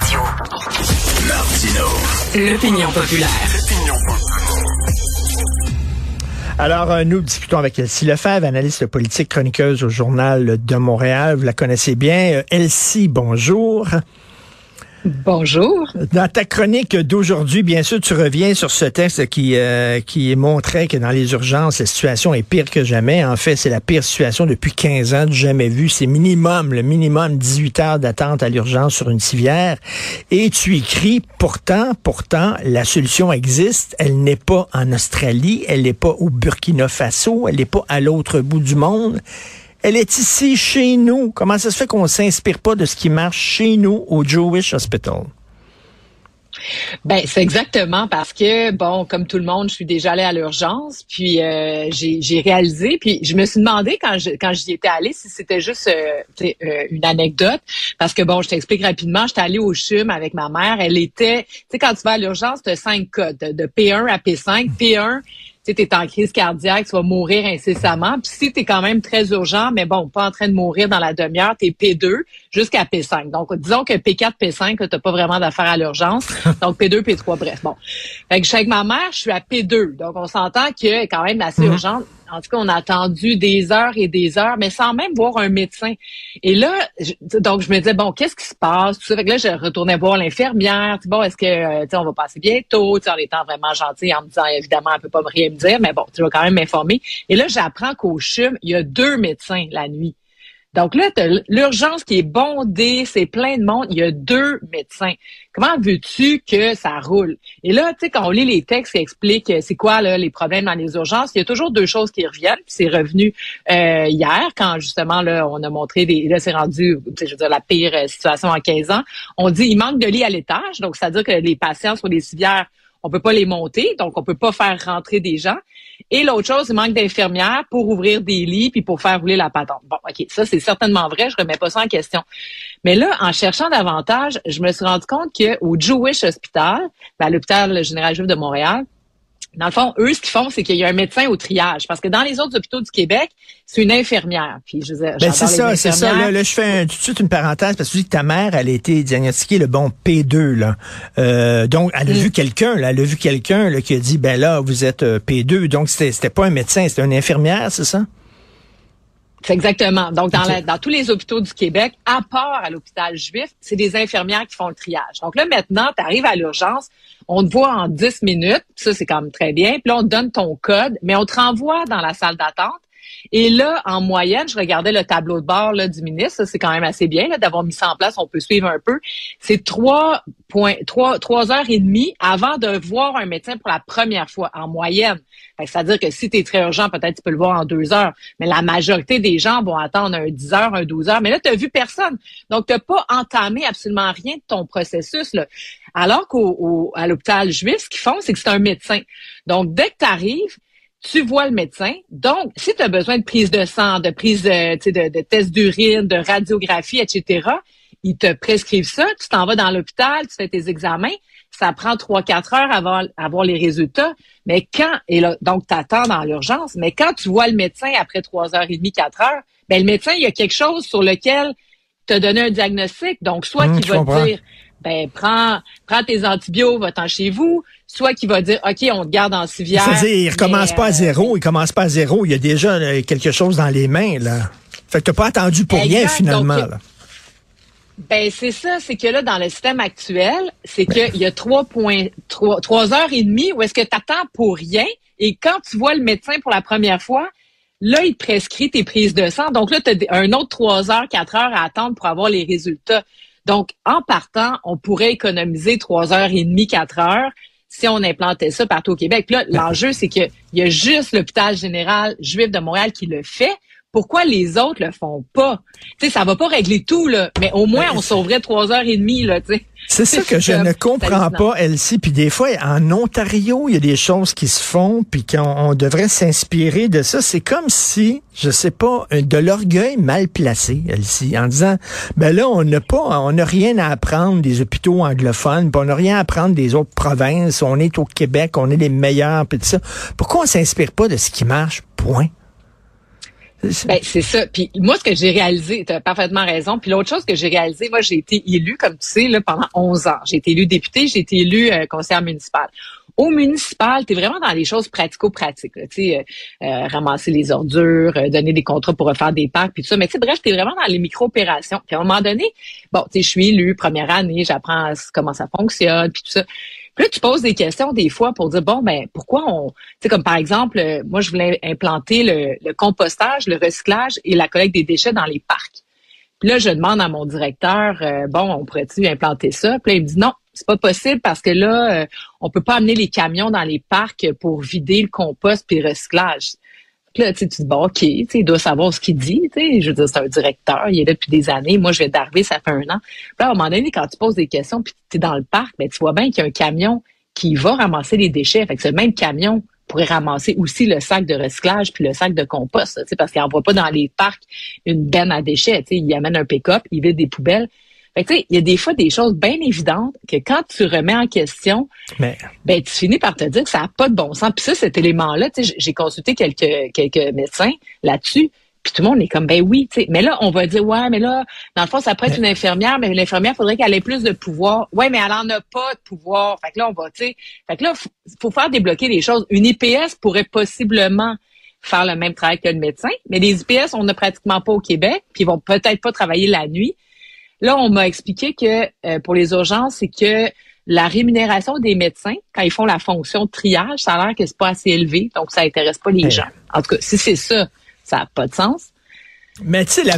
Radio. L'opinion populaire. Alors, euh, nous discutons avec Elsie Lefebvre, analyste politique, chroniqueuse au Journal de Montréal. Vous la connaissez bien. Euh, Elsie, bonjour. Bonjour. Dans ta chronique d'aujourd'hui, bien sûr, tu reviens sur ce texte qui, euh, qui montrait que dans les urgences, la situation est pire que jamais. En fait, c'est la pire situation depuis 15 ans, jamais vu. C'est minimum, le minimum 18 heures d'attente à l'urgence sur une civière. Et tu écris, pourtant, pourtant, la solution existe. Elle n'est pas en Australie, elle n'est pas au Burkina Faso, elle n'est pas à l'autre bout du monde. Elle est ici, chez nous. Comment ça se fait qu'on s'inspire pas de ce qui marche chez nous au Jewish Hospital? Ben c'est exactement parce que bon comme tout le monde je suis déjà allée à l'urgence puis euh, j'ai réalisé puis je me suis demandé quand quand j'y étais allée si c'était juste euh, euh, une anecdote parce que bon je t'explique rapidement j'étais allée au CHUM avec ma mère elle était tu sais quand tu vas à l'urgence tu as cinq codes de P1 à P5 P1 tu es en crise cardiaque, tu vas mourir incessamment. Puis si tu es quand même très urgent, mais bon, pas en train de mourir dans la demi-heure, tu es P2 jusqu'à P5. Donc, disons que P4, P5, tu n'as pas vraiment d'affaires à l'urgence. Donc, P2, P3, bref. Bon. Fait que je suis avec ma mère, je suis à P2. Donc, on s'entend que quand même assez mm-hmm. En tout cas, on a attendu des heures et des heures, mais sans même voir un médecin. Et là, donc je me disais bon, qu'est-ce qui se passe? Fait que là, je retournais voir l'infirmière. Bon, est-ce que euh, on va passer bientôt? En étant vraiment gentil, en me disant évidemment, elle peut pas rien me dire, mais bon, tu vas quand même m'informer. Et là, j'apprends qu'au CHUM, il y a deux médecins la nuit. Donc là, l'urgence qui est bondée, c'est plein de monde. Il y a deux médecins. Comment veux-tu que ça roule? Et là, tu sais, quand on lit les textes qui expliquent euh, c'est quoi les problèmes dans les urgences, il y a toujours deux choses qui reviennent. C'est revenu euh, hier, quand justement là, on a montré des. Là, c'est rendu, je veux dire, la pire euh, situation en 15 ans. On dit il manque de lits à l'étage, donc c'est-à-dire que les patients sur les civières on peut pas les monter, donc on peut pas faire rentrer des gens. Et l'autre chose, il manque d'infirmières pour ouvrir des lits puis pour faire rouler la patente. Bon, OK, ça c'est certainement vrai, je remets pas ça en question. Mais là, en cherchant davantage, je me suis rendu compte qu'au Jewish Hospital, ben, l'hôpital général juif de Montréal, dans le fond, eux, ce qu'ils font, c'est qu'il y a un médecin au triage. Parce que dans les autres hôpitaux du Québec, c'est une infirmière. Puis je ben c'est ça, c'est ça. Là, je fais tout de suite une parenthèse parce que tu dis que ta mère, elle a été diagnostiquée le bon P2 là. Euh, donc, elle a mm. vu quelqu'un, là, elle a vu quelqu'un qui a dit, ben là, vous êtes euh, P2. Donc, c'était, c'était pas un médecin, c'était une infirmière, c'est ça? C'est exactement. Donc, dans, dans tous les hôpitaux du Québec, à part à l'hôpital juif, c'est des infirmières qui font le triage. Donc là, maintenant, tu arrives à l'urgence, on te voit en 10 minutes, ça, c'est quand même très bien. Puis là, on te donne ton code, mais on te renvoie dans la salle d'attente. Et là, en moyenne, je regardais le tableau de bord du ministre, c'est quand même assez bien d'avoir mis ça en place, on peut suivre un peu. C'est trois trois, trois heures et demie avant de voir un médecin pour la première fois, en moyenne. C'est-à-dire que si tu es très urgent, peut-être tu peux le voir en deux heures. Mais la majorité des gens vont attendre un 10 heures, un 12 heures. Mais là, tu n'as vu personne. Donc, tu n'as pas entamé absolument rien de ton processus. Alors qu'à l'hôpital juif, ce qu'ils font, c'est que c'est un médecin. Donc, dès que tu arrives, tu vois le médecin. Donc, si tu as besoin de prise de sang, de prise de, de, de test d'urine, de radiographie, etc., ils te prescrivent ça, tu t'en vas dans l'hôpital, tu fais tes examens, ça prend trois, quatre heures avant avoir les résultats. Mais quand, et là, donc tu attends dans l'urgence, mais quand tu vois le médecin après trois heures et demie, quatre heures, ben le médecin, il y a quelque chose sur lequel te donné un diagnostic. Donc, soit mmh, qu'il va te dire, ben prends, prends tes antibiotiques, va-t'en chez vous, soit qu'il va dire, OK, on te garde en civière. C'est-à-dire, il recommence pas à euh, zéro, il commence pas à zéro, il y a déjà euh, quelque chose dans les mains, là. Fait que t'as pas attendu pour rien, finalement, là. Ben c'est ça, c'est que là dans le système actuel, c'est qu'il y a trois points, trois, trois heures et demie où est-ce que tu attends pour rien et quand tu vois le médecin pour la première fois, là il te prescrit tes prises de sang. Donc là tu as un autre trois heures, quatre heures à attendre pour avoir les résultats. Donc en partant, on pourrait économiser trois heures et demie, quatre heures si on implantait ça partout au Québec. Là, l'enjeu, c'est qu'il y a juste l'hôpital général juif de Montréal qui le fait. Pourquoi les autres le font pas? Tu sais, ça va pas régler tout, là, mais au moins, on sauverait trois heures et demie, là, tu sais. C'est ça que je ne comprends pas, Elsie. Puis des fois, en Ontario, il y a des choses qui se font, puis qu'on devrait s'inspirer de ça. C'est comme si, je sais pas, de l'orgueil mal placé, Elsie, en disant, ben là, on n'a pas, on n'a rien à apprendre des hôpitaux anglophones, puis on n'a rien à apprendre des autres provinces. On est au Québec, on est les meilleurs, puis tout ça. Pourquoi on s'inspire pas de ce qui marche? Point. Ben, c'est ça. Puis moi, ce que j'ai réalisé, tu as parfaitement raison. Puis l'autre chose que j'ai réalisé, moi, j'ai été élu, comme tu sais, là, pendant 11 ans. J'ai été élu député, j'ai été élu euh, conseiller municipal. Au municipal, tu es vraiment dans les choses pratico-pratiques. Tu sais, euh, euh, ramasser les ordures, donner des contrats pour refaire des parcs, puis tout ça. Mais tu sais, bref, tu es vraiment dans les micro-opérations. Puis à un moment donné, bon, tu sais, je suis élu, première année, j'apprends comment ça fonctionne, puis tout ça. Puis là, tu poses des questions des fois pour dire, bon, ben pourquoi on... Tu sais, comme par exemple, moi, je voulais implanter le, compostage, le recyclage et la collecte des déchets dans les parcs. Puis là, je demande à mon directeur, euh, bon, on pourrait-tu implanter ça? Puis là, il me dit non, c'est pas possible parce que là, euh, on peut pas amener les camions dans les parcs pour vider le compost puis le recyclage. Là, tu, tu dis, bon, OK, il doit savoir ce qu'il dit. Je veux dire, c'est un directeur, il est là depuis des années. Moi, je vais d'arriver, ça fait un an. Puis à un moment donné, quand tu poses des questions puis tu es dans le parc, ben, tu vois bien qu'il y a un camion qui va ramasser les déchets. Fait ce même camion pourrait ramasser aussi le sac de recyclage puis le sac de compost, parce qu'il n'envoie pas dans les parcs une benne à déchets. Il amène un pick-up, il vide des poubelles. Fait que, il y a des fois des choses bien évidentes que quand tu remets en question, ben, tu finis par te dire que ça n'a pas de bon sens. Puis ça, cet élément-là, j'ai consulté quelques, quelques médecins là-dessus. Puis tout le monde est comme, ben oui, tu sais. Mais là, on va dire, ouais, mais là, dans le fond, ça pourrait être une infirmière, mais l'infirmière, faudrait qu'elle ait plus de pouvoir. Ouais, mais elle en a pas de pouvoir. Fait que là, on va, tu sais. Fait que là, faut, faut faire débloquer les choses. Une IPS pourrait possiblement faire le même travail que le médecin, mais les IPS, on n'a pratiquement pas au Québec, puis ils vont peut-être pas travailler la nuit. Là, on m'a expliqué que euh, pour les urgences, c'est que la rémunération des médecins, quand ils font la fonction de triage, ça a l'air que c'est pas assez élevé, donc ça intéresse pas les gens. En tout cas, si c'est ça, ça n'a pas de sens. Mais tu sais, la,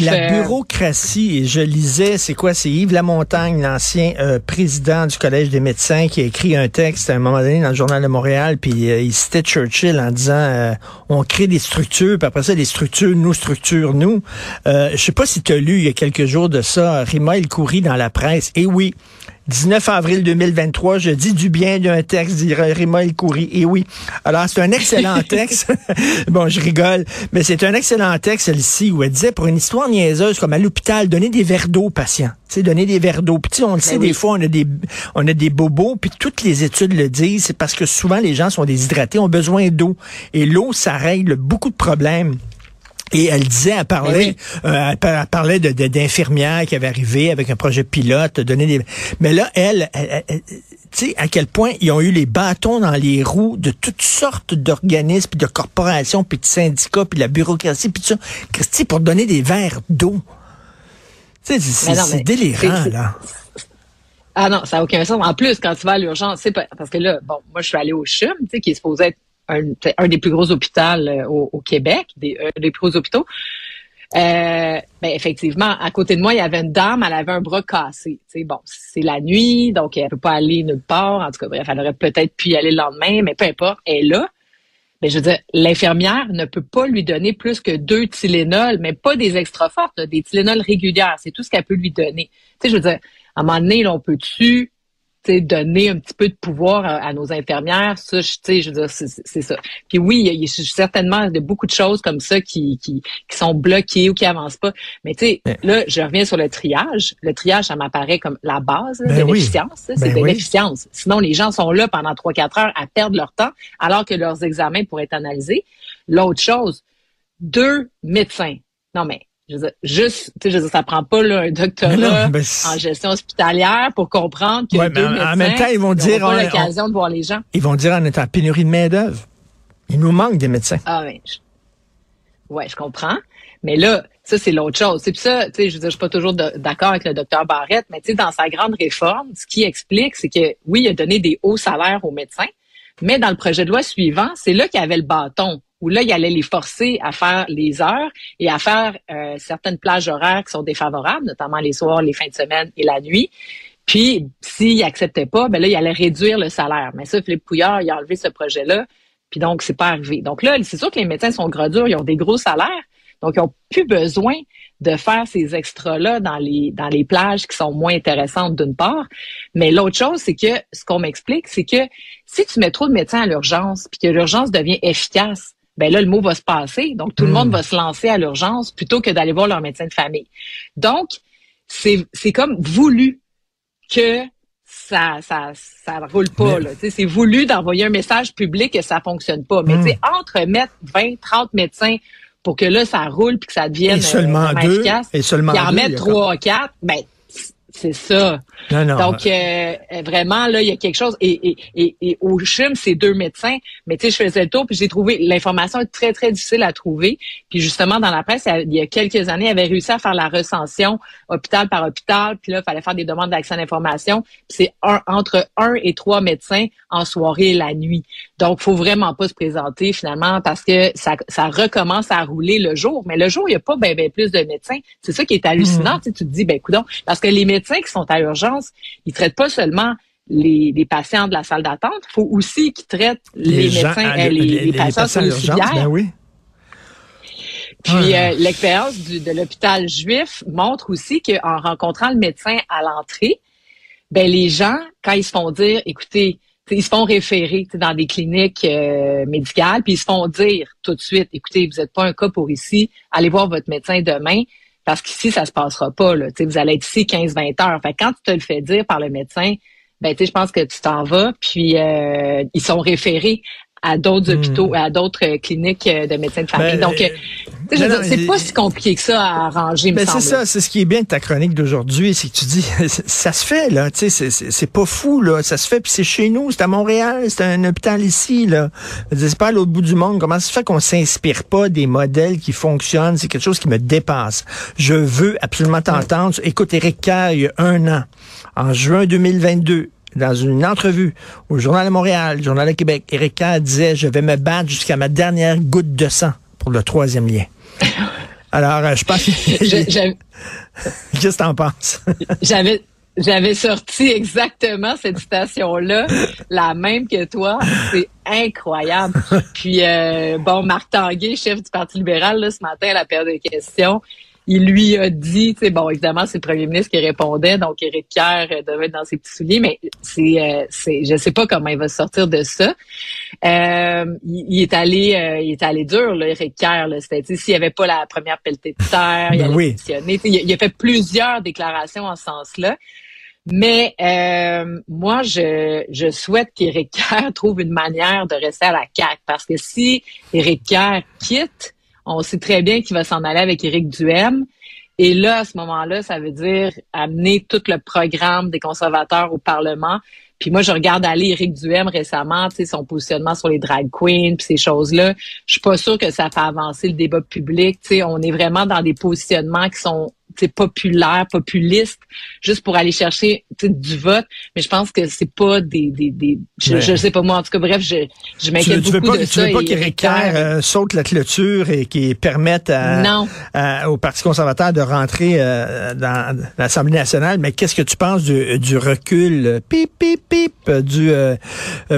la euh, bureaucratie, et je lisais, c'est quoi? C'est Yves Lamontagne, l'ancien euh, président du Collège des médecins, qui a écrit un texte à un moment donné dans le Journal de Montréal, puis euh, il citait Churchill en disant on crée des structures, puis après ça, les structures nous structurent nous. je sais pas si tu as lu il y a quelques jours de ça, Rima El Khoury dans la presse. Et oui, 19 avril 2023, je dis du bien d'un texte, dit Rima El Khoury. Et oui. Alors, c'est un excellent texte. bon, je rigole, mais c'est un excellent texte, celle-ci, où elle disait, pour une histoire niaiseuse, comme à l'hôpital, donner des verres d'eau aux patients. Tu sais, donner des verres d'eau. Puis, on le ben sait, des fois, on a des, on a des bobos, puis toutes les études le disent, c'est parce que souvent, les gens sont déshydratés, ont besoin d'eau. Et l'eau, ça règle beaucoup de problèmes. Et elle disait, elle parlait, ben euh, elle parlait de, d'infirmières qui avaient arrivé avec un projet pilote, donner des. Mais là, elle, tu sais, à quel point ils ont eu les bâtons dans les roues de toutes sortes d'organismes, puis de corporations, puis de syndicats, puis de la bureaucratie, puis tout ça. Christy, pour donner des verres d'eau. Tu sais, c'est, délirant, là. Ah non, ça n'a aucun sens. En plus, quand tu vas à l'urgence, c'est pas, parce que là, bon, moi, je suis allée au CHUM, tu sais, qui est supposé être un, des plus gros hôpitaux euh, au, Québec, des, un des plus gros hôpitaux. Euh, ben effectivement, à côté de moi, il y avait une dame, elle avait un bras cassé. sais, bon, c'est la nuit, donc elle peut pas aller nulle part. En tout cas, bref, elle aurait peut-être pu y aller le lendemain, mais peu importe, elle est là. Mais je veux dire, l'infirmière ne peut pas lui donner plus que deux Tylenol, mais pas des extra fortes, des Tylenol régulières. C'est tout ce qu'elle peut lui donner. Tu je veux dire, à un moment donné, là, on peut-tu donner un petit peu de pouvoir à, nos infirmières, ça, je, je veux dire, c'est ça. Puis oui, il y, a certainement de beaucoup de choses comme ça qui, qui, qui sont bloquées ou qui avancent pas. Mais tu sais, là, je reviens sur le triage. Le triage, ça m'apparaît comme la base de ben l'efficience. C'est ben de l'efficience. Sinon, les gens sont là pendant trois, quatre heures à perdre leur temps alors que leurs examens pourraient être analysés. L'autre chose, deux médecins. Non, mais je veux juste, tu sais, je ça prend pas là, un doctorat en gestion hospitalière pour comprendre que deux en, même temps, ils vont dire, pas l'occasion de voir les gens. Ils vont dire, on est en pénurie de main d'œuvre. Il nous manque des médecins. Ah oui. Ouais, je comprends. Mais là, ça, c'est l'autre chose. C'est ça, tu sais, je veux dire, je suis pas toujours d'accord avec le docteur Barrette, mais tu sais, dans sa grande réforme, ce qui explique, c'est que oui, il a donné des hauts salaires aux médecins, mais dans le projet de loi suivant, c'est là qu'il y avait le bâton où là, il allait les forcer à faire les heures et à faire euh, certaines plages horaires qui sont défavorables, notamment les soirs, les fins de semaine et la nuit. Puis, s'il n'acceptait pas, ben là, il allait réduire le salaire. Mais ça, Philippe Pouillard, il a enlevé ce projet-là. Puis donc, c'est pas arrivé. Donc là, c'est sûr que les médecins sont gros durs, ils ont des gros salaires. Donc, ils n'ont plus besoin de faire ces extras-là dans les, dans les plages qui sont moins intéressantes d'une part. Mais l'autre chose, c'est que ce qu'on m'explique, c'est que si tu mets trop de médecins à l'urgence, puis que l'urgence devient efficace, ben là, le mot va se passer. Donc, tout le monde hmm. va se lancer à l'urgence plutôt que d'aller voir leur médecin de famille. Donc, c'est, c'est comme voulu que ça, ça, ça roule pas. Là. C'est voulu d'envoyer un message public que ça fonctionne pas. Mais hmm. entre mettre 20, 30 médecins pour que là, ça roule puis que ça devienne et seulement deux, efficace. Et seulement puis en deux, mettre trois, quatre, ben c'est ça. Non, non. Donc euh, vraiment là, il y a quelque chose. Et, et, et, et au CHUM, c'est deux médecins. Mais tu sais, je faisais le tour puis j'ai trouvé l'information est très très difficile à trouver. Puis justement dans la presse, il y a quelques années, il avait réussi à faire la recension hôpital par hôpital. Puis là, il fallait faire des demandes d'accès à l'information. c'est entre un et trois médecins en soirée et la nuit. Donc, faut vraiment pas se présenter finalement parce que ça, ça recommence à rouler le jour. Mais le jour, il n'y a pas ben, ben plus de médecins. C'est ça qui est hallucinant. Mmh. Tu, te dis, ben coudon, parce que les médecins qui sont à urgence, ils traitent pas seulement les, les patients de la salle d'attente, il faut aussi qu'ils traitent les, médecins, les, les, patients, sur les ben oui. Puis euh, l'expérience de l'hôpital juif montre aussi qu'en rencontrant le médecin à l'entrée, ben les gens, quand ils se font dire, écoutez, ils se font référer dans des cliniques euh, médicales, puis ils se font dire tout de suite, écoutez, vous n'êtes pas un cas pour ici, allez voir votre médecin demain, parce qu'ici, ça se passera pas. Là. vous allez être ici 15-20 heures. Fait quand tu te le fais dire par le médecin, ben, je pense que tu t'en vas, puis euh, ils sont référés à d'autres hmm. hôpitaux, à d'autres cliniques de médecins de famille. Ben, Donc, euh, c'est pas si compliqué que ça à arranger, mais ben, c'est ça, c'est ce qui est bien de ta chronique d'aujourd'hui, c'est que tu dis, ça se fait, là, tu sais, c'est pas fou, là, ça se fait, puis c'est chez nous, c'est à Montréal, c'est un hôpital ici, là. C'est pas à l'autre bout du monde. Comment ça se fait qu'on s'inspire pas des modèles qui fonctionnent? C'est quelque chose qui me dépasse. Je veux absolument t'entendre. Écoute, Éric Kerr, il y a un an, en juin 2022, dans une entrevue au Journal de Montréal, Journal de Québec, Éric Kerr disait, je vais me battre jusqu'à ma dernière goutte de sang pour le troisième lien. Alors, euh, je pense... Qu'est-ce que t'en penses? J'avais... J'avais sorti exactement cette citation-là, la même que toi. C'est incroyable. Puis, euh, bon, Marc Tanguay, chef du Parti libéral, là, ce matin, à la paire de questions, il lui a dit, tu sais, bon, évidemment, c'est le premier ministre qui répondait, donc Éric Kerr euh, devait être dans ses petits souliers, mais c'est, euh, c'est, je sais pas comment il va sortir de ça. Euh, il, est allé, euh, il est allé dur, là, Éric Kerr. Là, c'était, s'il y avait pas la première pelletée de terre, il ben allait oui. il, il, a fait plusieurs déclarations en ce sens-là. Mais moi, je, je souhaite qu'Éric Kerr trouve une manière de rester à la CAQ, parce que si Éric Kerr quitte, on sait très bien qu'il va s'en aller avec Éric Duhem. Et là, à ce moment-là, ça veut dire amener tout le programme des conservateurs au Parlement. Puis moi, je regarde aller Éric Duhem récemment, tu sais, son positionnement sur les drag queens, puis ces choses-là. Je suis pas sûre que ça fait avancer le débat public. Tu sais, on est vraiment dans des positionnements qui sont populaire, populiste, juste pour aller chercher du vote. Mais je pense que c'est pas des, des, des je, je, sais pas moi. En tout cas, bref, je, je m'inquiète beaucoup veux pas, de tu Veux pas qu'Éric euh, saute la clôture et qu'il permette au Parti conservateur de rentrer euh, dans l'Assemblée nationale. Mais qu'est-ce que tu penses du, du recul, euh, pip, pip, pip, du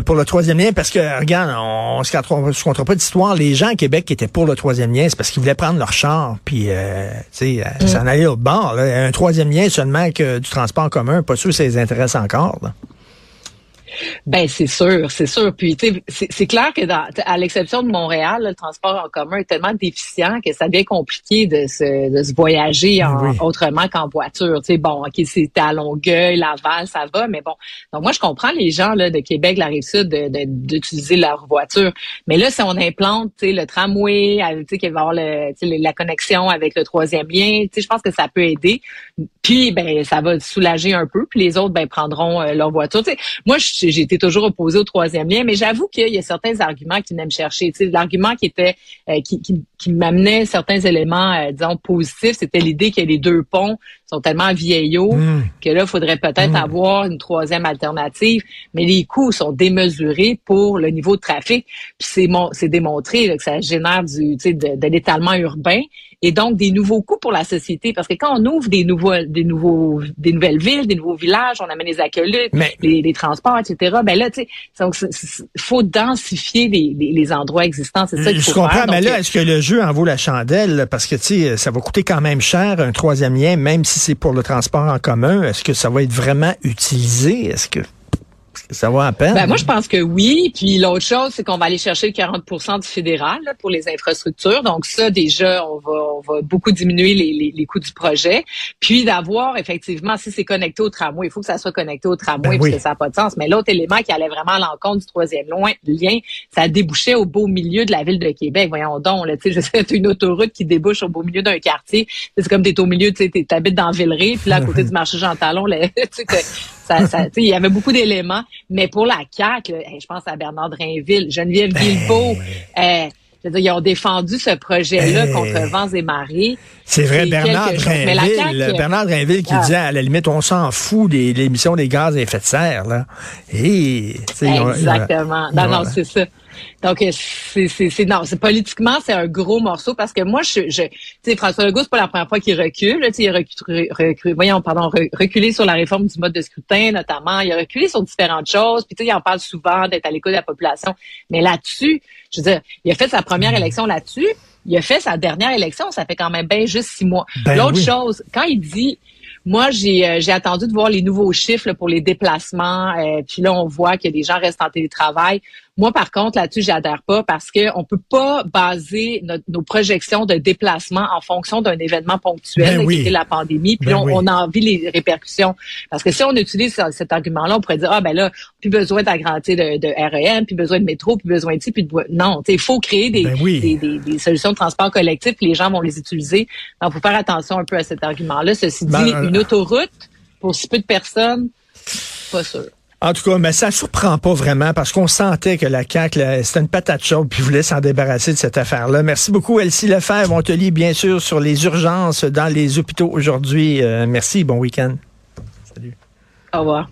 pour le troisième lien? Parce que, regarde, on, se comptera pas d'histoire. Les gens à Québec qui étaient pour le troisième lien, c'est parce qu'ils voulaient prendre leur char, puis, tu sais, mm. s'en aller Un troisième lien seulement que du transport commun, pas sûr que ça intéresse encore. Ben c'est sûr, c'est sûr. Puis c'est clair que dans, à l'exception de Montréal, le transport en commun est tellement déficient que ça devient compliqué de se, de se voyager en, autrement qu'en voiture. Tu sais, bon, ok, c'est à Longueuil, Laval, ça va, mais bon. Donc moi je comprends les gens là de Québec, la rive sud, d'utiliser leur voiture. Mais là, si on implante, tu sais, le tramway, tu sais, qu'il va avoir le, la connexion avec le troisième lien, tu sais, je pense que ça peut aider. Puis ben ça va soulager un peu. Puis les autres ben prendront euh, leur voiture. Tu sais, moi je j'ai été toujours opposée au troisième lien, mais j'avoue qu'il y a certains arguments qui venaient me chercher. Tu sais, l'argument qui était euh, qui, qui, qui m'amenait certains éléments, euh, disons, positifs, c'était l'idée que les deux ponts sont tellement vieillots hmm. que là, il faudrait peut-être hmm. avoir une troisième alternative, mais les coûts sont démesurés pour le niveau de trafic. Puis c'est c'est démontré que ça génère du, tu sais, de, de l'étalement urbain et donc des nouveaux coûts pour la société. Parce que quand on ouvre des nouveaux, des nouveaux, des nouvelles villes, des nouveaux villages, on amène les accueils, les, les, transports, etc. Ben là, tu sais, faut densifier les, les, endroits existants. C'est ça qu'il faut Je comprends, mais là, est-ce que le jeu en vaut la chandelle? Parce que, tu sais, ça va coûter quand même cher, un troisième lien, même si c'est pour le transport en commun. Est-ce que ça va être vraiment utilisé? Est-ce que Ça va à peine. Ben, moi, je pense que oui. Puis l'autre chose, c'est qu'on va aller chercher le 40% du fédéral pour les infrastructures. Donc ça, déjà, on va, on va beaucoup diminuer les, les, coûts du projet. Puis d'avoir, effectivement, si c'est connecté au tramway, il faut que ça soit connecté au tramway ben parce que ça n'a pas de sens. Mais l'autre élément qui allait vraiment à l'encontre du troisième lien, ça débouchait au beau milieu de la ville de Québec. Voyons donc, là, tu sais, sais, une autoroute qui débouche au beau milieu d'un quartier. C'est comme t'es au milieu, tu sais, t'habites dans Villeray, puis là, à côté du marché Jean Talon, là, ça, ça, il y avait beaucoup d'éléments. Mais pour la CAQ, je pense à Bernard Drainville, Geneviève ben... Guilbeault, euh, ils ont défendu ce projet-là contre vents et marées. C'est vrai, Bernard Drainville, Bernard Drainville qui ah. disait, à la limite, on s'en fout des l'émission des gaz à effet de serre. Là. Et, Exactement. non, non, c'est ça. Donc, c'est, c'est, non, c'est politiquement, c'est un gros morceau parce que moi, je, je tu sais, François Legault, c'est pas la première fois qu'il recule. Il a reculé, voyons, pardon, reculé sur la réforme du mode de scrutin, notamment. Il a reculé sur différentes choses. Puis, tu sais, il en parle souvent d'être à l'écoute de la population. Mais là-dessus, je veux dire, il a fait sa première mm. élection là-dessus. Il a fait sa dernière élection. Ça fait quand même bien juste six mois. Ben L'autre chose, quand il dit moi, j'ai euh, j'ai attendu de voir les nouveaux chiffres pour les déplacements. Euh, puis là, on voit que des gens restent en télétravail. Moi, par contre, là-dessus, j'adhère pas parce qu'on peut pas baser nos projections de déplacement en fonction d'un événement ponctuel, ben qui est la pandémie, puis ben on, on, a envie les répercussions. Parce que si on utilise cet argument-là, on pourrait dire, ah ben là, plus besoin d'agrandir de, de REM, plus besoin de métro, plus besoin de ci, puis de... Non, il faut créer des, ben des, des, des, solutions de transport collectif, puis les gens vont les utiliser. Donc, faut faire attention un peu à cet argument-là. Ceci dit, euh, une autoroute, pour si peu de personnes, pas sûr. En tout cas, mais ça surprend pas vraiment parce qu'on sentait que la CAQ, c'était une patate chaude puis voulait s'en débarrasser de cette affaire-là. Merci beaucoup, Elsie Lefebvre. On te lit bien sûr sur les urgences dans les hôpitaux aujourd'hui. Euh, merci, bon week-end. Salut. Au revoir.